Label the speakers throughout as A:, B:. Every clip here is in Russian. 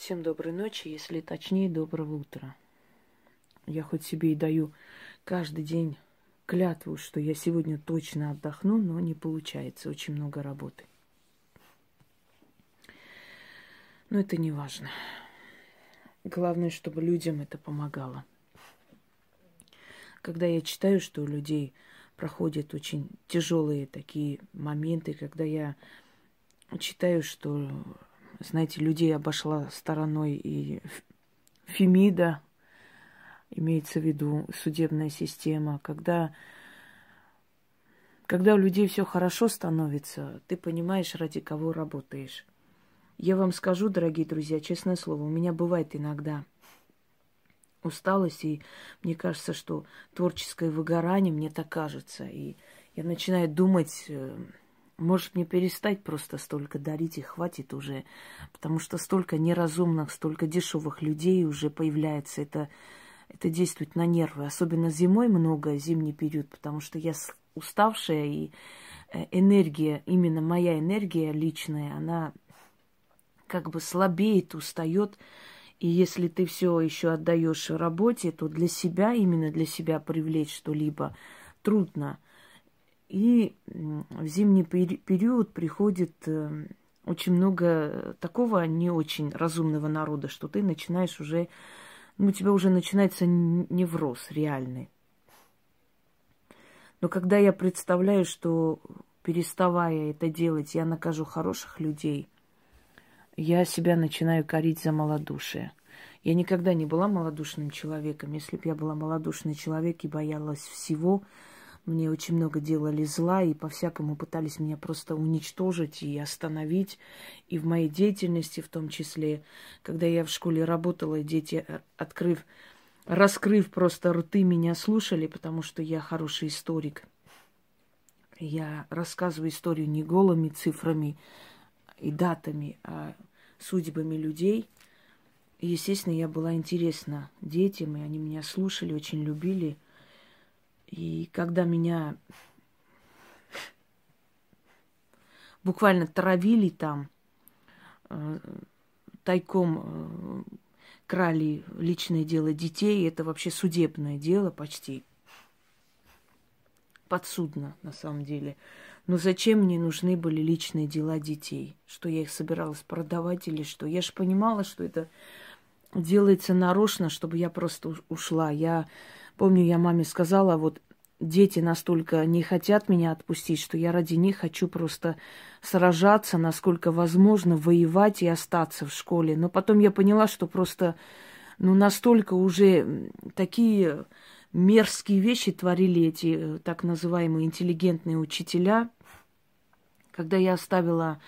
A: Всем доброй ночи, если точнее, доброго утра. Я хоть себе и даю каждый день клятву, что я сегодня точно отдохну, но не получается, очень много работы. Но это не важно. Главное, чтобы людям это помогало. Когда я читаю, что у людей проходят очень тяжелые такие моменты, когда я читаю, что знаете, людей обошла стороной и Фемида, имеется в виду судебная система, когда, когда у людей все хорошо становится, ты понимаешь, ради кого работаешь. Я вам скажу, дорогие друзья, честное слово, у меня бывает иногда усталость, и мне кажется, что творческое выгорание, мне так кажется, и я начинаю думать, э, может, мне перестать просто столько дарить и хватит уже, потому что столько неразумных, столько дешевых людей уже появляется. Это, это действует на нервы. Особенно зимой много, зимний период, потому что я уставшая, и э, энергия, именно моя энергия личная, она как бы слабеет, устает. И если ты все еще отдаешь работе, то для себя, именно для себя привлечь что-либо трудно – и в зимний период приходит э, очень много такого не очень разумного народа, что ты начинаешь уже, ну, у тебя уже начинается невроз реальный. Но когда я представляю, что переставая это делать, я накажу хороших людей, я себя начинаю корить за малодушие. Я никогда не была малодушным человеком. Если бы я была малодушный человек и боялась всего, мне очень много делали зла и по-всякому пытались меня просто уничтожить и остановить. И в моей деятельности в том числе, когда я в школе работала, дети, э, открыв, раскрыв просто рты, меня слушали, потому что я хороший историк. Я рассказываю историю не голыми цифрами и датами, а судьбами людей. И, естественно, я была интересна детям, и они меня слушали, очень любили – и когда меня буквально травили там, э, тайком э, крали личное дело детей, это вообще судебное дело почти. Подсудно, на самом деле. Но зачем мне нужны были личные дела детей? Что я их собиралась продавать или что? Я же понимала, что это делается нарочно, чтобы я просто ушла. Я Помню, я маме сказала, вот дети настолько не хотят меня отпустить, что я ради них хочу просто сражаться, насколько возможно, воевать и остаться в школе. Но потом я поняла, что просто, ну, настолько уже такие мерзкие вещи творили эти э, так называемые интеллигентные учителя. Когда я оставила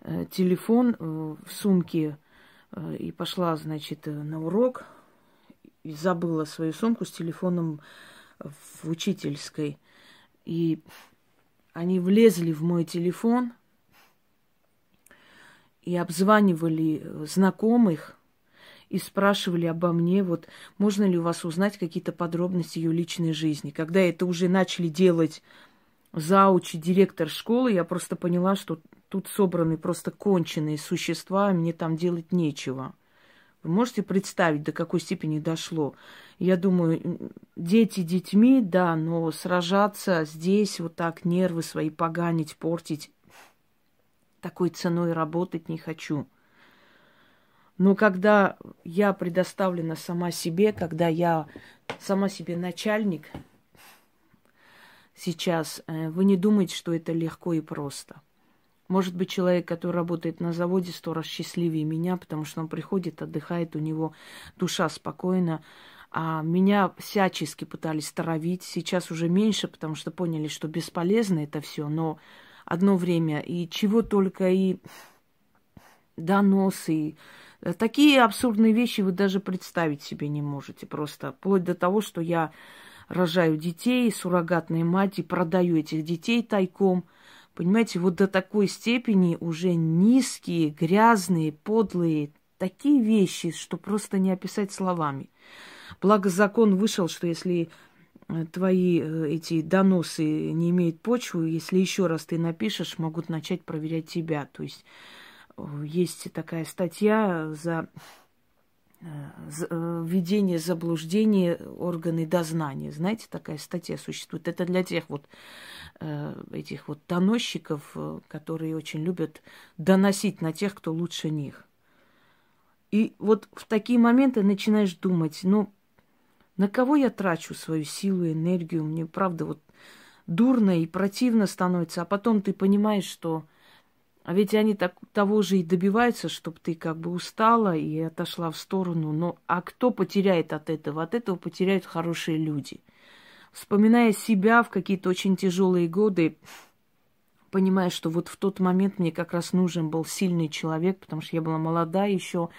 A: э, телефон э, в сумке и пошла, значит, на урок, и забыла свою сумку с телефоном в учительской. И они влезли в мой телефон и обзванивали знакомых и спрашивали обо мне, вот можно ли у вас узнать какие-то подробности ее личной жизни. Когда это уже начали делать зауч директор школы, я просто поняла, что тут собраны просто конченые существа, мне там делать нечего. Вы можете представить, до какой степени дошло? Я думаю, дети детьми, да, но сражаться здесь, вот так нервы свои поганить, портить, такой ценой работать не хочу. Но когда я предоставлена сама себе, когда я сама себе начальник сейчас, э, вы не думаете, что это легко и просто – может быть, человек, который работает на заводе, сто раз счастливее меня, потому что он приходит, отдыхает, у него душа спокойна. А меня всячески пытались травить. Сейчас уже меньше, потому что поняли, что бесполезно это все. Но одно время и чего только и доносы, такие абсурдные вещи вы даже представить себе не можете. Просто вплоть до того, что я рожаю детей, суррогатной мать, и продаю этих детей тайком – Понимаете, вот до такой степени уже низкие, грязные, подлые, такие вещи, что просто не описать словами. Благо закон вышел, что если э, твои э, эти доносы не имеют почвы, если еще раз ты напишешь, могут начать проверять тебя. То есть есть такая статья за Э, введение заблуждения органы дознания. Знаете, такая статья существует. Это для тех вот э, этих вот доносчиков, э, которые очень любят доносить на тех, кто лучше них. И вот в такие моменты начинаешь думать, ну, на кого я трачу свою силу, энергию? Мне, правда, вот дурно и противно становится, а потом ты понимаешь, что а ведь они так, того же и добиваются, чтобы ты как бы устала и отошла в сторону. Но а кто потеряет от этого? От этого потеряют хорошие люди. Вспоминая себя в какие-то очень тяжелые годы, понимая, что вот в тот момент мне как раз нужен был сильный человек, потому что я была молода еще,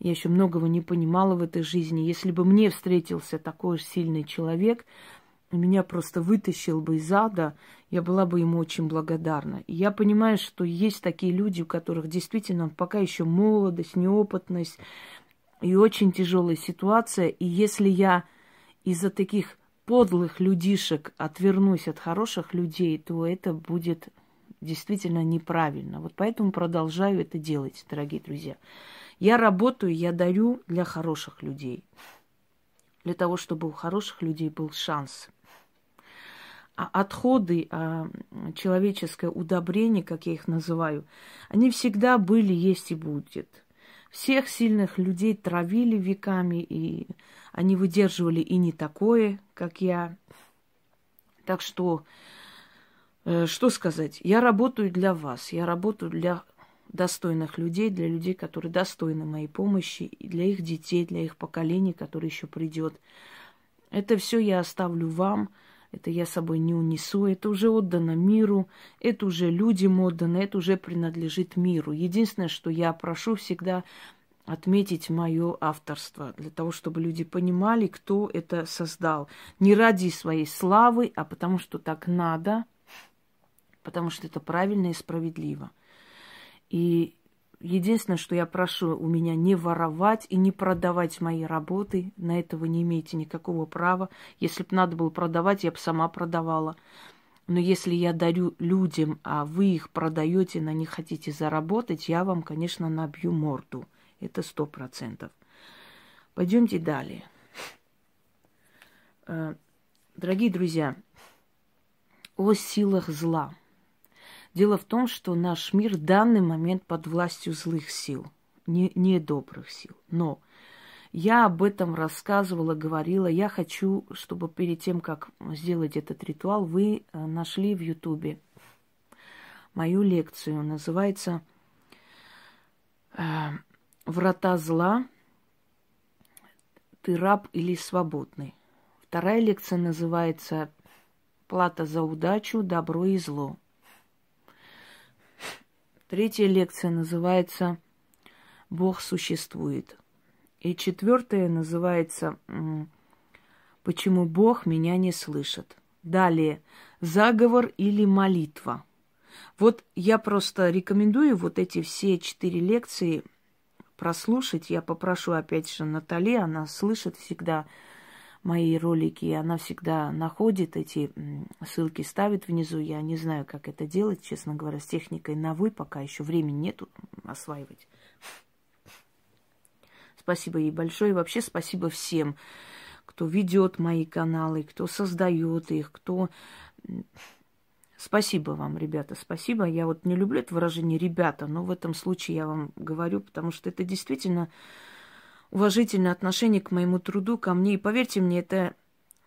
A: я еще многого не понимала в этой жизни. Если бы мне встретился такой сильный человек, меня просто вытащил бы из ада, я была бы ему очень благодарна. И я понимаю, что есть такие люди, у которых действительно пока еще молодость, неопытность и очень тяжелая ситуация. И если я из-за таких подлых людишек отвернусь от хороших людей, то это будет действительно неправильно. Вот поэтому продолжаю это делать, дорогие друзья. Я работаю, я дарю для хороших людей. Для того, чтобы у хороших людей был шанс – отходы, а человеческое удобрение, как я их называю, они всегда были, есть и будет. Всех сильных людей травили веками, и они выдерживали и не такое, как я. Так что, э, что сказать? Я работаю для вас, я работаю для достойных людей, для людей, которые достойны моей помощи, и для их детей, для их поколений, которые еще придет. Это все я оставлю вам – это я собой не унесу, это уже отдано миру, это уже людям отдано, это уже принадлежит миру. Единственное, что я прошу всегда отметить мое авторство, для того, чтобы люди понимали, кто это создал. Не ради своей славы, а потому что так надо, потому что это правильно и справедливо. И Единственное, что я прошу у меня не воровать и не продавать мои работы. На этого не имеете никакого права. Если бы надо было продавать, я бы сама продавала. Но если я дарю людям, а вы их продаете, на них хотите заработать, я вам, конечно, набью морду. Это сто процентов. Пойдемте далее. Э, дорогие друзья, о силах зла – Дело в том, что наш мир в данный момент под властью злых сил, не, не добрых сил. Но я об этом рассказывала, говорила. Я хочу, чтобы перед тем, как сделать этот ритуал, вы э, нашли в Ютубе мою лекцию. Называется э, «Врата зла. Ты раб или свободный». Вторая лекция называется «Плата за удачу, добро и зло». Третья лекция называется «Бог существует». И четвертая называется «Почему Бог меня не слышит». Далее «Заговор или молитва». Вот я просто рекомендую вот эти все четыре лекции прослушать. Я попрошу опять же Натали, она слышит всегда мои ролики, она всегда находит эти ссылки, ставит внизу. Я не знаю, как это делать, честно говоря, с техникой на «вы», пока еще времени нету осваивать. Спасибо ей большое. И вообще спасибо всем, кто ведет мои каналы, кто создает их, кто... Спасибо вам, ребята, спасибо. Я вот не люблю это выражение «ребята», но в этом случае я вам говорю, потому что это действительно уважительное отношение к моему труду, ко мне. И поверьте мне, это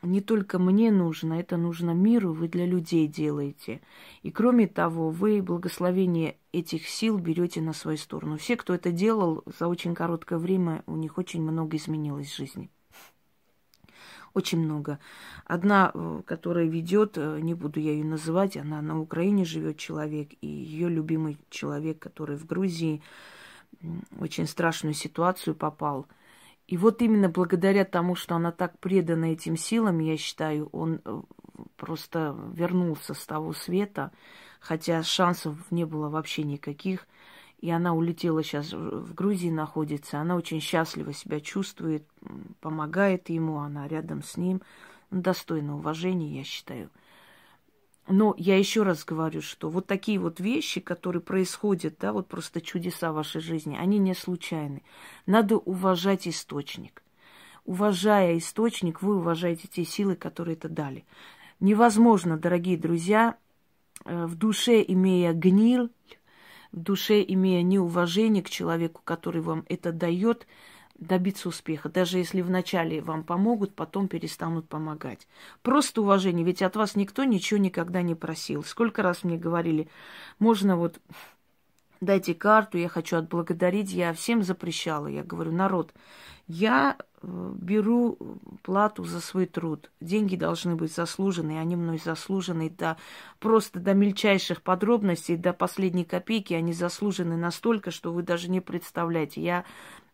A: не только мне нужно, это нужно миру, вы для людей делаете. И кроме того, вы благословение этих сил берете на свою сторону. Все, кто это делал, за очень короткое время у них очень много изменилось в жизни. Очень много. Одна, э, которая ведет, э, не буду я ее называть, она на Украине живет человек, и ее любимый человек, который в Грузии, очень страшную ситуацию попал. И вот именно благодаря тому, что она так предана этим силам, я считаю, он э, просто вернулся с того света, хотя шансов не было вообще никаких. И она улетела сейчас в Грузии, находится. Она очень счастливо себя чувствует, помогает ему, она рядом с ним. Достойно уважения, я считаю. Но я еще раз говорю, что вот такие вот вещи, которые происходят, да, вот просто чудеса вашей жизни, они не случайны. Надо уважать источник. Уважая источник, вы уважаете те силы, которые это дали. Невозможно, дорогие друзья, э, в душе имея гниль, в душе имея неуважение к человеку, который вам это дает, добиться успеха. Даже если вначале вам помогут, потом перестанут помогать. Просто уважение, ведь от вас никто ничего никогда не просил. Сколько раз мне говорили, можно вот дайте карту, я хочу отблагодарить, я всем запрещала. Я говорю, народ, я э, беру плату за свой труд. Деньги должны быть заслужены, они мной заслужены до просто до мельчайших подробностей, до последней копейки они заслужены настолько, что вы даже не представляете. Я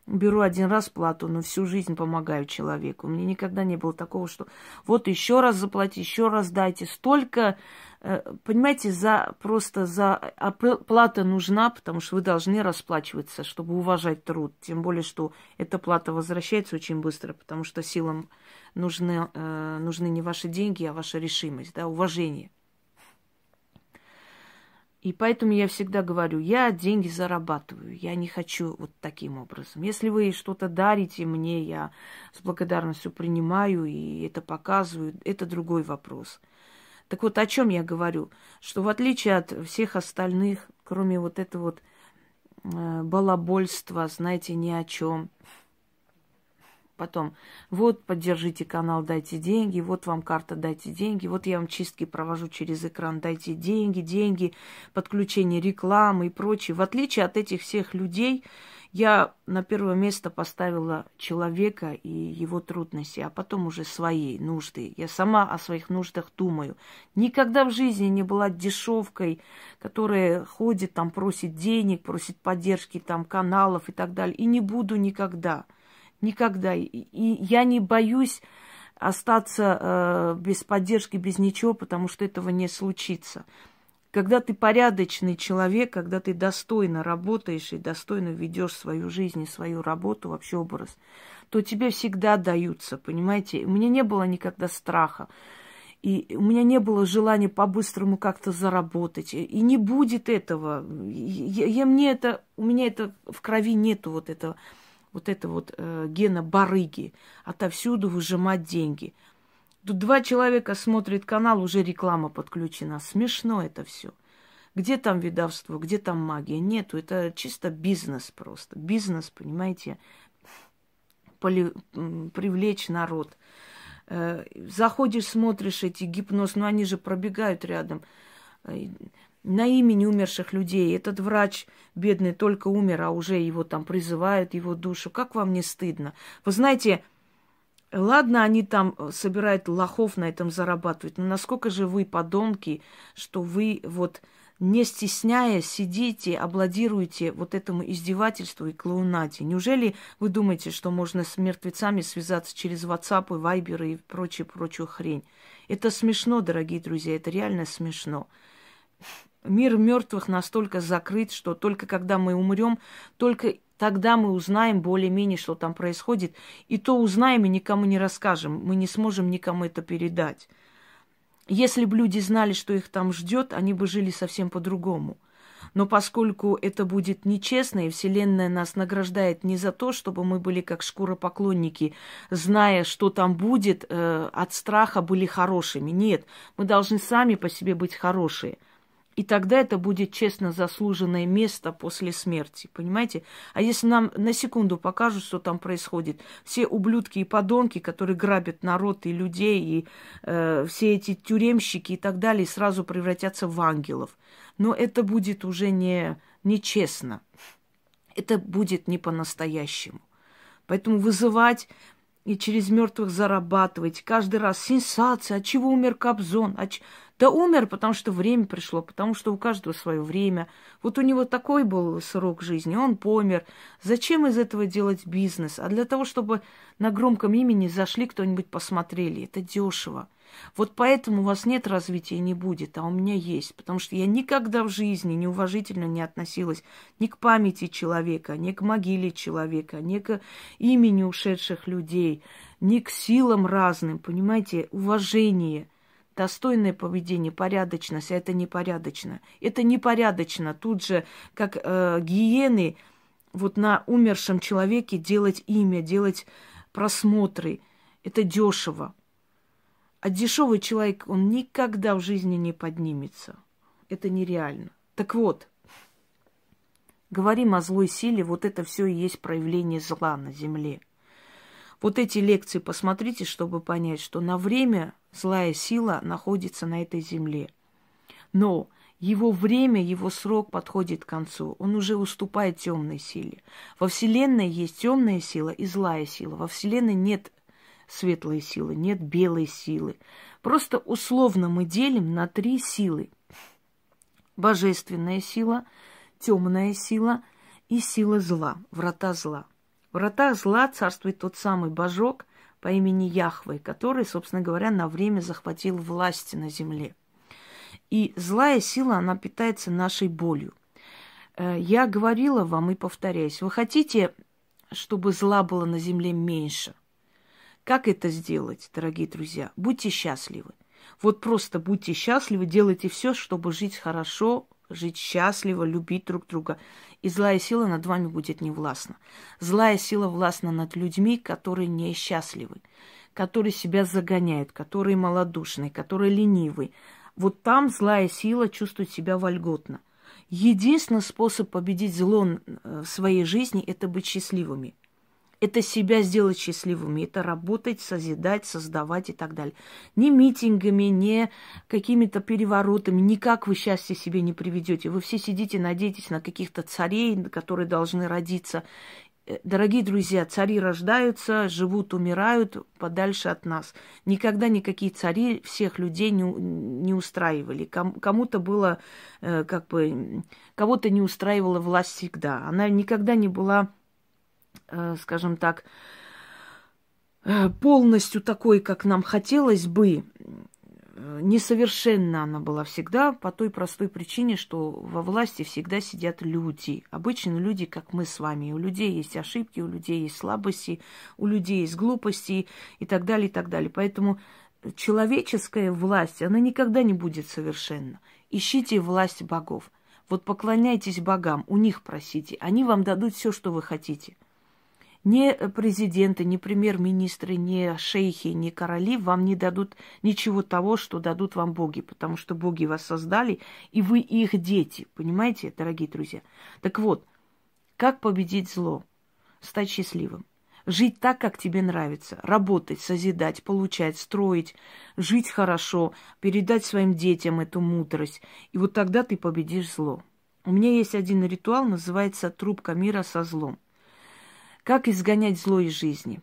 A: беру один раз плату, но всю жизнь помогаю человеку. Мне никогда не было такого, что вот еще раз заплати, еще раз дайте. Столько, э, понимаете, за просто за а плата нужна, потому что вы должны расплачиваться, чтобы уважать труд. Тем более, что эта плата возвращается очень быстро, потому что силам нужны, э, нужны не ваши деньги, а ваша решимость, да, уважение. И поэтому я всегда говорю, я деньги зарабатываю, я не хочу вот таким образом. Если вы что-то дарите мне, я с благодарностью принимаю и это показываю, это другой вопрос. Так вот, о чем я говорю? Что в отличие от всех остальных, кроме вот этого вот э, балабольства, знаете, ни о чем, Потом, вот, поддержите канал, дайте деньги, вот вам карта, дайте деньги, вот я вам чистки провожу через экран, дайте деньги, деньги, подключение рекламы и прочее. В отличие от этих всех людей, я на первое место поставила человека и его трудности, а потом уже свои нужды. Я сама о своих нуждах думаю. Никогда в жизни не была дешевкой, которая ходит там, просит денег, просит поддержки там каналов и так далее. И не буду никогда. Никогда. И я не боюсь остаться э, без поддержки, без ничего, потому что этого не случится. Когда ты порядочный человек, когда ты достойно работаешь и достойно ведешь свою жизнь и свою работу, вообще образ, то тебе всегда даются, понимаете? У меня не было никогда страха. И у меня не было желания по-быстрому как-то заработать. И не будет этого. Я, я, мне это, у меня это в крови нету вот этого вот это вот э, гена барыги, отовсюду выжимать деньги. Тут два человека смотрят канал, уже реклама подключена. Смешно это все. Где там видавство, где там магия? Нету, это чисто бизнес просто. Бизнес, понимаете, Поли, привлечь народ. Э, заходишь, смотришь эти гипноз, ну они же пробегают рядом э, на имени умерших людей. Этот врач бедный только умер, а уже его там призывают, его душу. Как вам не стыдно? Вы знаете, ладно, они там собирают лохов на этом зарабатывать, но насколько же вы подонки, что вы вот не стесняясь сидите, аплодируете вот этому издевательству и клоунаде. Неужели вы думаете, что можно с мертвецами связаться через WhatsApp, Viber и прочую-прочую хрень? Это смешно, дорогие друзья, это реально смешно. Мир мертвых настолько закрыт, что только когда мы умрем, только тогда мы узнаем более-менее, что там происходит. И то узнаем и никому не расскажем. Мы не сможем никому это передать. Если бы люди знали, что их там ждет, они бы жили совсем по-другому. Но поскольку это будет нечестно, и Вселенная нас награждает не за то, чтобы мы были как шкуропоклонники, зная, что там будет, э, от страха были хорошими. Нет, мы должны сами по себе быть хорошие – и тогда это будет честно заслуженное место после смерти, понимаете? А если нам на секунду покажут, что там происходит, все ублюдки и подонки, которые грабят народ и людей, и э, все эти тюремщики и так далее, сразу превратятся в ангелов. Но это будет уже не, не честно. Это будет не по-настоящему. Поэтому вызывать и через мертвых зарабатывать. Каждый раз сенсация, от чего умер Кобзон, от, да умер, потому что время пришло, потому что у каждого свое время. Вот у него такой был срок жизни, он помер. Зачем из этого делать бизнес? А для того, чтобы на громком имени зашли, кто-нибудь посмотрели. Это дешево. Вот поэтому у вас нет развития не будет, а у меня есть. Потому что я никогда в жизни неуважительно не относилась ни к памяти человека, ни к могиле человека, ни к имени ушедших людей, ни к силам разным. Понимаете, уважение – достойное поведение, порядочность, а это непорядочно. Это непорядочно. Тут же, как э, гиены, вот на умершем человеке делать имя, делать просмотры. Это дешево. А дешевый человек, он никогда в жизни не поднимется. Это нереально. Так вот, говорим о злой силе, вот это все и есть проявление зла на земле. Вот эти лекции посмотрите, чтобы понять, что на время злая сила находится на этой земле. Но его время, его срок подходит к концу. Он уже уступает темной силе. Во Вселенной есть темная сила и злая сила. Во Вселенной нет светлой силы, нет белой силы. Просто условно мы делим на три силы. Божественная сила, темная сила и сила зла, врата зла. В вратах зла царствует тот самый божок по имени Яхве, который, собственно говоря, на время захватил власть на земле. И злая сила, она питается нашей болью. Э, я говорила вам и повторяюсь, вы хотите, чтобы зла было на земле меньше? Как это сделать, дорогие друзья? Будьте счастливы. Вот просто будьте счастливы, делайте все, чтобы жить хорошо, жить счастливо, любить друг друга. И злая сила над вами будет не властна. Злая сила властна над людьми, которые несчастливы, которые себя загоняют, которые малодушные, которые ленивые. Вот там злая сила чувствует себя вольготно. Единственный способ победить зло э, в своей жизни – это быть счастливыми. Это себя сделать счастливыми, это работать, созидать, создавать и так далее. Не митингами, не какими-то переворотами, никак вы счастье себе не приведете. Вы все сидите, надеетесь на каких-то царей, которые должны родиться. Э, дорогие друзья, цари рождаются, живут, умирают подальше от нас. Никогда никакие цари всех людей не, не устраивали. Кому-то было, э, как бы, кого-то не устраивала власть всегда. Она никогда не была скажем так, э, полностью такой, как нам хотелось бы, э, несовершенна она была всегда по той простой причине, что во власти всегда сидят люди. Обычные люди, как мы с вами. У людей есть ошибки, у людей есть слабости, у людей есть глупости и так далее, и так далее. Поэтому человеческая власть, она никогда не будет совершенна. Ищите власть богов. Вот поклоняйтесь богам, у них просите. Они вам дадут все, что вы хотите. Ни президенты, ни премьер-министры, ни шейхи, ни короли вам не дадут ничего того, что дадут вам боги, потому что боги вас создали, и вы их дети. Понимаете, дорогие друзья? Так вот, как победить зло? Стать счастливым. Жить так, как тебе нравится. Работать, созидать, получать, строить, жить хорошо, передать своим детям эту мудрость. И вот тогда ты победишь зло. У меня есть один ритуал, называется «Трубка мира со злом». Как изгонять зло из жизни?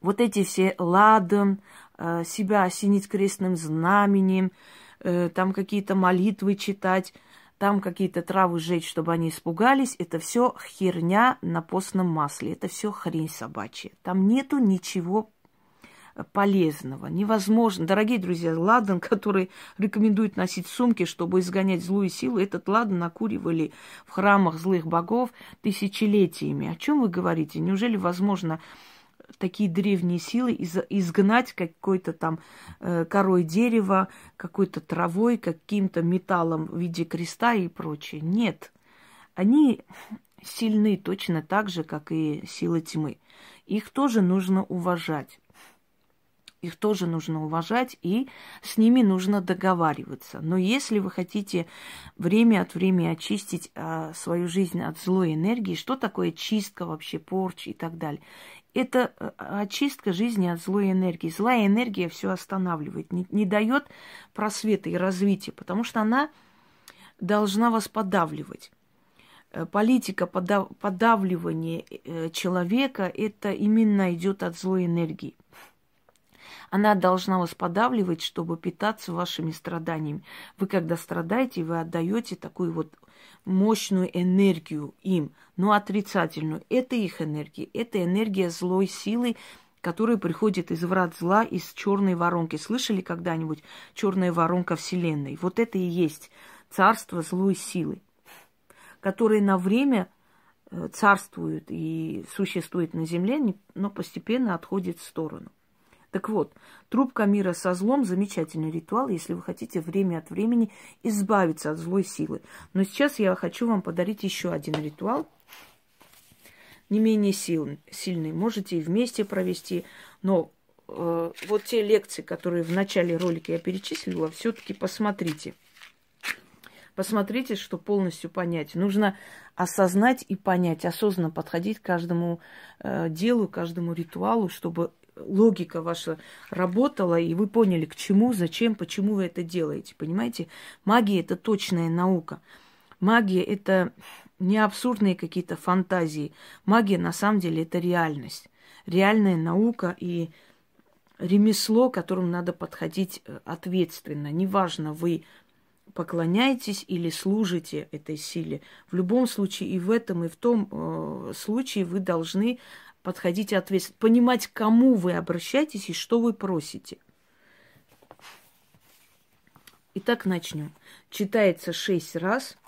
A: Вот эти все ладан, э, себя осенить крестным знаменем, э, там какие-то молитвы читать, там какие-то травы жечь, чтобы они испугались, это все херня на постном масле, это все хрень собачья. Там нету ничего полезного, невозможно. Дорогие друзья, ладан, который рекомендуют носить сумки, чтобы изгонять злую силу, этот ладан накуривали в храмах злых богов тысячелетиями. О чем вы говорите? Неужели возможно такие древние силы из изгнать какой-то там э, корой дерева, какой-то травой, каким-то металлом в виде креста и прочее? Нет. Они сильны точно так же, как и силы тьмы. Их тоже нужно уважать. Их тоже нужно уважать, и с ними нужно договариваться. Но если вы хотите время от времени очистить а, свою жизнь от злой энергии, что такое чистка вообще, порчи и так далее? Это а, очистка жизни от злой энергии. Злая энергия все останавливает, не, не дает просвета и развития, потому что она должна вас подавливать э, политика подав, подавливания э, человека, это именно идет от злой энергии. Она должна вас подавливать, чтобы питаться вашими страданиями. Вы, когда страдаете, вы отдаете такую вот мощную энергию им, но отрицательную. Это их энергия. Это энергия злой силы, которая приходит из врат зла, из черной воронки. Слышали когда-нибудь черная воронка Вселенной? Вот это и есть царство злой силы, которое на время э, царствует и существует на земле, но постепенно отходит в сторону. Так вот, трубка мира со злом – замечательный ритуал, если вы хотите время от времени избавиться от злой силы. Но сейчас я хочу вам подарить еще один ритуал, не менее сил, сильный. Можете и вместе провести, но э, вот те лекции, которые в начале ролика я перечислила, все-таки посмотрите. Посмотрите, что полностью понять. Нужно осознать и понять, осознанно подходить к каждому э, делу, каждому ритуалу, чтобы логика ваша работала, и вы поняли, к чему, зачем, почему вы это делаете. Понимаете? Магия – это точная наука. Магия – это не абсурдные какие-то фантазии. Магия, на самом деле, это реальность. Реальная наука и ремесло, к которому надо подходить э, ответственно. Неважно, вы поклоняетесь или служите этой силе. В любом случае, и в этом, и в том э, случае вы должны подходить ответственно, понимать, к кому вы обращаетесь и что вы просите. Итак, начнем. Читается шесть раз.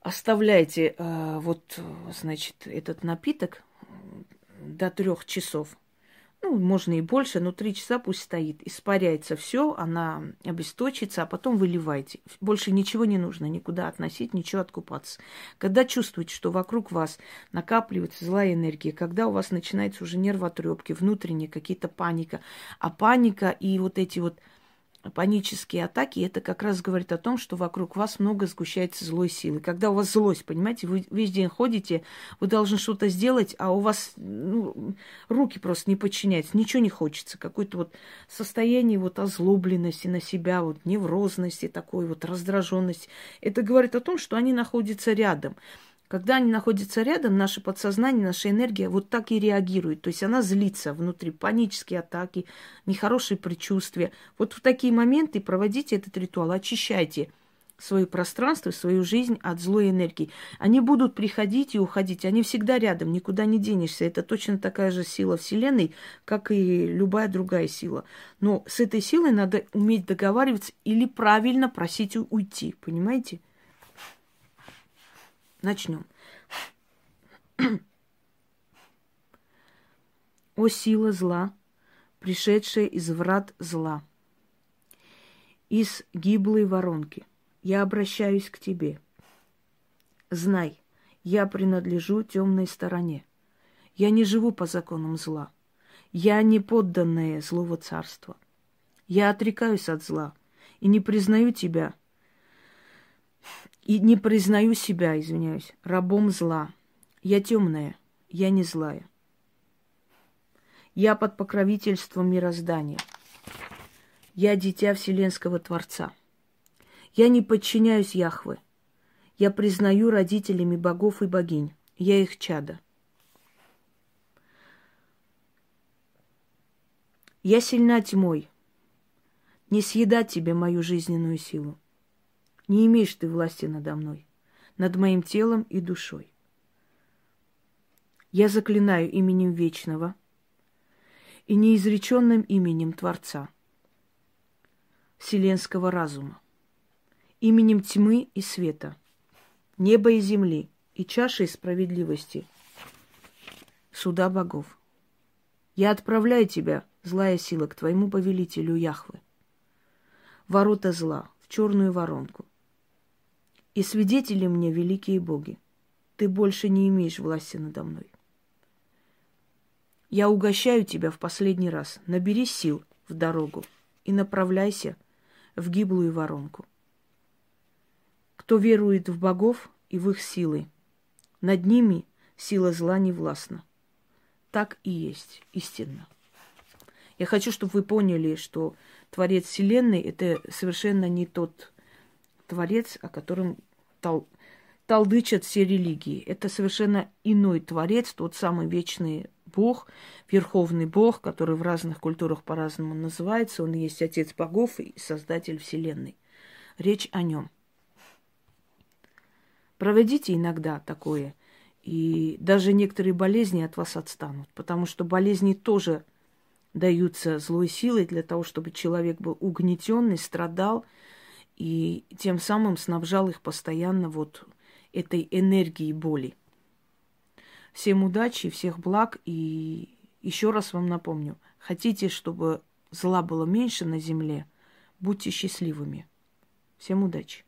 A: Оставляйте э, вот, значит, этот напиток до трех часов ну, можно и больше, но три часа пусть стоит. Испаряется все, она обесточится, а потом выливайте. Больше ничего не нужно, никуда относить, ничего откупаться. Когда чувствуете, что вокруг вас накапливается злая энергия, когда у вас начинается уже нервотрепки, внутренние какие-то паника, а паника и вот эти вот панические атаки, это как раз говорит о том, что вокруг вас много сгущается злой силы. Когда у вас злость, понимаете, вы весь день ходите, вы должны что-то сделать, а у вас ну, руки просто не подчиняются, ничего не хочется. Какое-то вот состояние вот озлобленности на себя, вот неврозности, такой вот раздраженности. Это говорит о том, что они находятся рядом. Когда они находятся рядом, наше подсознание, наша энергия вот так и реагирует. То есть она злится внутри, панические атаки, нехорошие предчувствия. Вот в такие моменты проводите этот ритуал, очищайте свое пространство, свою жизнь от злой энергии. Они будут приходить и уходить, они всегда рядом, никуда не денешься. Это точно такая же сила Вселенной, как и любая другая сила. Но с этой силой надо уметь договариваться или правильно просить уйти, понимаете? Начнем. О сила зла, пришедшая из врат зла, из гиблой воронки, я обращаюсь к тебе. Знай, я принадлежу темной стороне. Я не живу по законам зла. Я не подданная злого царства. Я отрекаюсь от зла и не признаю тебя и не признаю себя, извиняюсь, рабом зла. Я темная, я не злая. Я под покровительством мироздания. Я дитя Вселенского Творца. Я не подчиняюсь Яхве. Я признаю родителями богов и богинь. Я их чада. Я сильна тьмой. Не съедать тебе мою жизненную силу. Не имеешь ты власти надо мной, над моим телом и душой. Я заклинаю именем Вечного и неизреченным именем Творца, Вселенского разума, именем тьмы и света, неба и земли и чашей справедливости, суда богов. Я отправляю тебя, злая сила, к твоему повелителю Яхвы, ворота зла, в черную воронку, и свидетели мне великие боги. Ты больше не имеешь власти надо мной. Я угощаю тебя в последний раз. Набери сил в дорогу и направляйся в гиблую воронку. Кто верует в богов и в их силы, над ними сила зла не властна. Так и есть, истинно. Я хочу, чтобы вы поняли, что Творец Вселенной – это совершенно не тот Творец, о котором тол толдычат все религии. Это совершенно иной Творец, тот самый вечный Бог, Верховный Бог, который в разных культурах по-разному называется. Он есть Отец богов и Создатель Вселенной. Речь о нем. Проводите иногда такое, и даже некоторые болезни от вас отстанут, потому что болезни тоже даются злой силой для того, чтобы человек был угнетенный, страдал, и тем самым снабжал их постоянно вот этой энергией боли. Всем удачи, всех благ и еще раз вам напомню, Хотите, чтобы зла было меньше на земле, будьте счастливыми. Всем удачи!